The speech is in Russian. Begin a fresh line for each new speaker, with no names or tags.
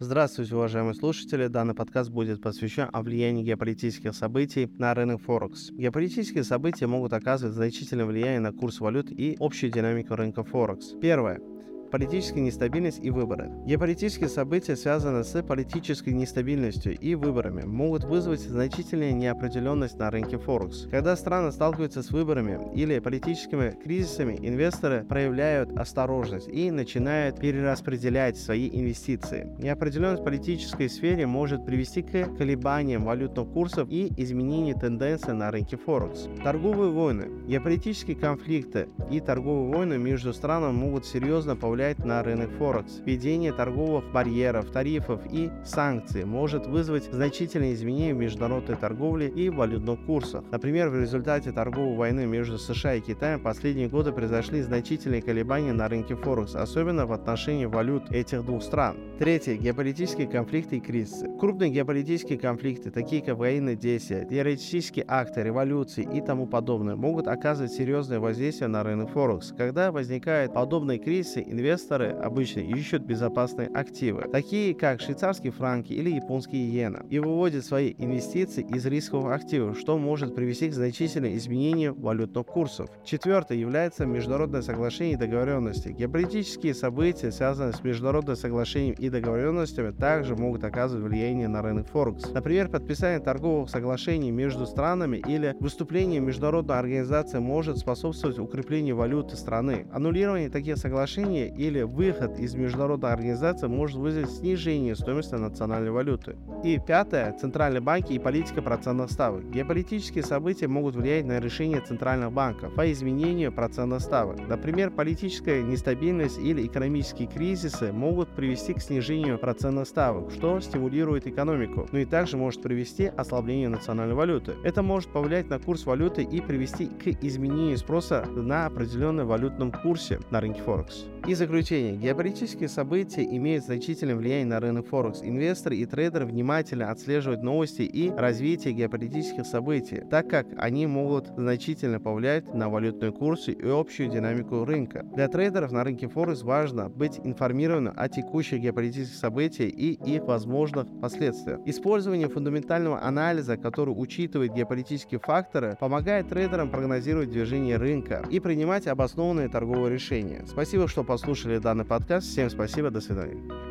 Здравствуйте, уважаемые слушатели. Данный подкаст будет посвящен о влиянии геополитических событий на рынок Форекс. Геополитические события могут оказывать значительное влияние на курс валют и общую динамику рынка Форекс. Первое политическая нестабильность и выборы. Геополитические события, связанные с политической нестабильностью и выборами, могут вызвать значительную неопределенность на рынке Форекс. Когда страны сталкиваются с выборами или политическими кризисами, инвесторы проявляют осторожность и начинают перераспределять свои инвестиции. Неопределенность в политической сфере может привести к колебаниям валютных курсов и изменению тенденций на рынке Форекс. Торговые войны. Геополитические конфликты и торговые войны между странами могут серьезно повлиять повлиять на рынок Форекс. Введение торговых барьеров, тарифов и санкций может вызвать значительные изменения в международной торговле и валютных курсах. Например, в результате торговой войны между США и Китаем последние годы произошли значительные колебания на рынке Форекс, особенно в отношении валют этих двух стран. Третье. Геополитические конфликты и кризисы. Крупные геополитические конфликты, такие как военные действия, террористические акты, революции и тому подобное, могут оказывать серьезное воздействие на рынок Форекс. Когда возникают подобные кризисы, инвесторы инвесторы обычно ищут безопасные активы, такие как швейцарские франки или японские иена, и выводят свои инвестиции из рисковых активов, что может привести к значительным изменению валютных курсов. Четвертое является международное соглашение и договоренности. Геополитические события, связанные с международным соглашением и договоренностями, также могут оказывать влияние на рынок Форекс. Например, подписание торговых соглашений между странами или выступление международной организации может способствовать укреплению валюты страны. Аннулирование таких соглашений или выход из международной организации может вызвать снижение стоимости национальной валюты. И пятое. Центральные банки и политика процентных ставок. Геополитические события могут влиять на решение центральных банков по изменению процентных ставок. Например, политическая нестабильность или экономические кризисы могут привести к снижению процентных ставок, что стимулирует экономику, но и также может привести к ослаблению национальной валюты. Это может повлиять на курс валюты и привести к изменению спроса на определенном валютном курсе на рынке Форекс. И заключение. Геополитические события имеют значительное влияние на рынок Форекс. Инвесторы и трейдеры внимательно отслеживают новости и развитие геополитических событий, так как они могут значительно повлиять на валютные курсы и общую динамику рынка. Для трейдеров на рынке Форекс важно быть информированным о текущих геополитических событиях и их возможных последствиях. Использование фундаментального анализа, который учитывает геополитические факторы, помогает трейдерам прогнозировать движение рынка и принимать обоснованные торговые решения. Спасибо, что послушали данный подкаст. Всем спасибо, до свидания.